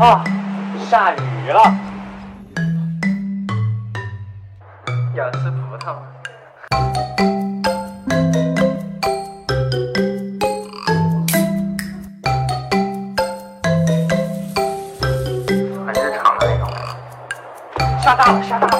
啊，下雨了，要吃葡萄吗？很日常的那种。下大了，下大了。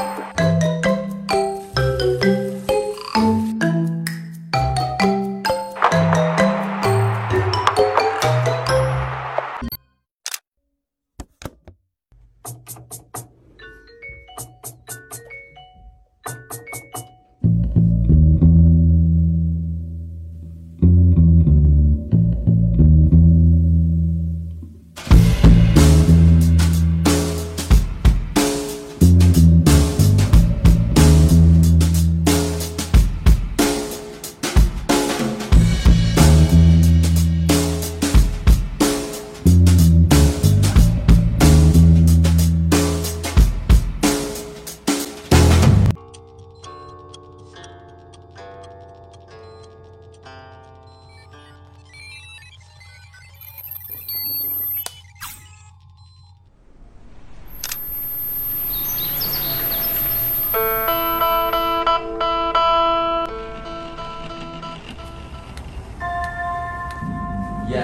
呀，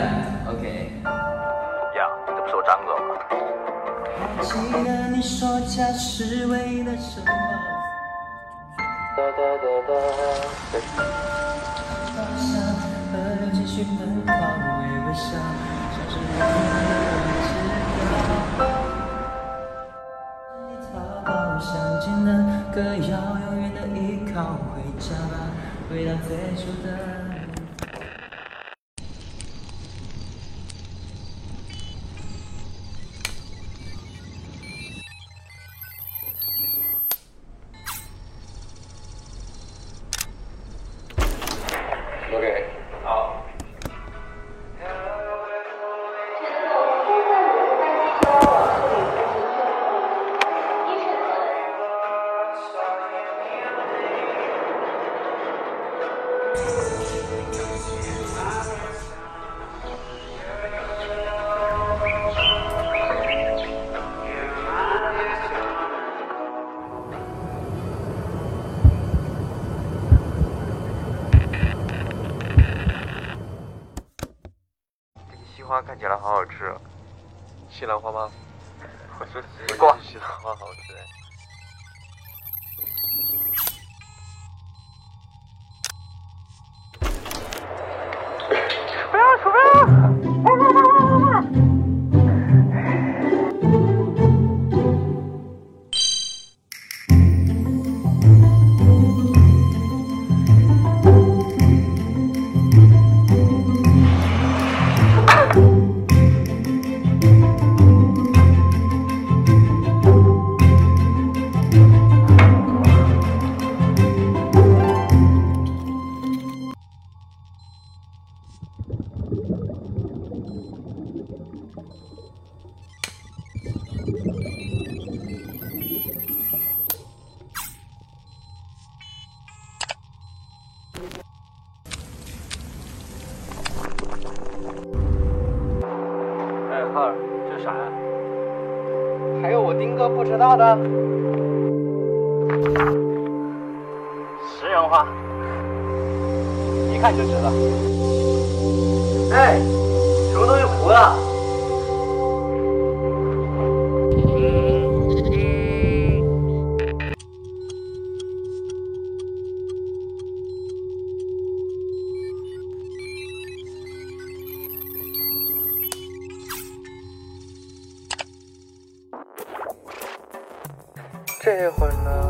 这不是我张哥吗？记得你说家是为了什么？哒哒哒哒。方向，河流继续奔跑，微微笑，像是永远知道。你逃跑，想见了个要永远的依靠，回家吧，回到最初的。西瓜看起来好好吃。西兰花吗？我说西兰花好吃哎。儿，这啥呀？还有我丁哥不知道的？食人花，一看就知道。哎，什么东西糊了？这会儿呢，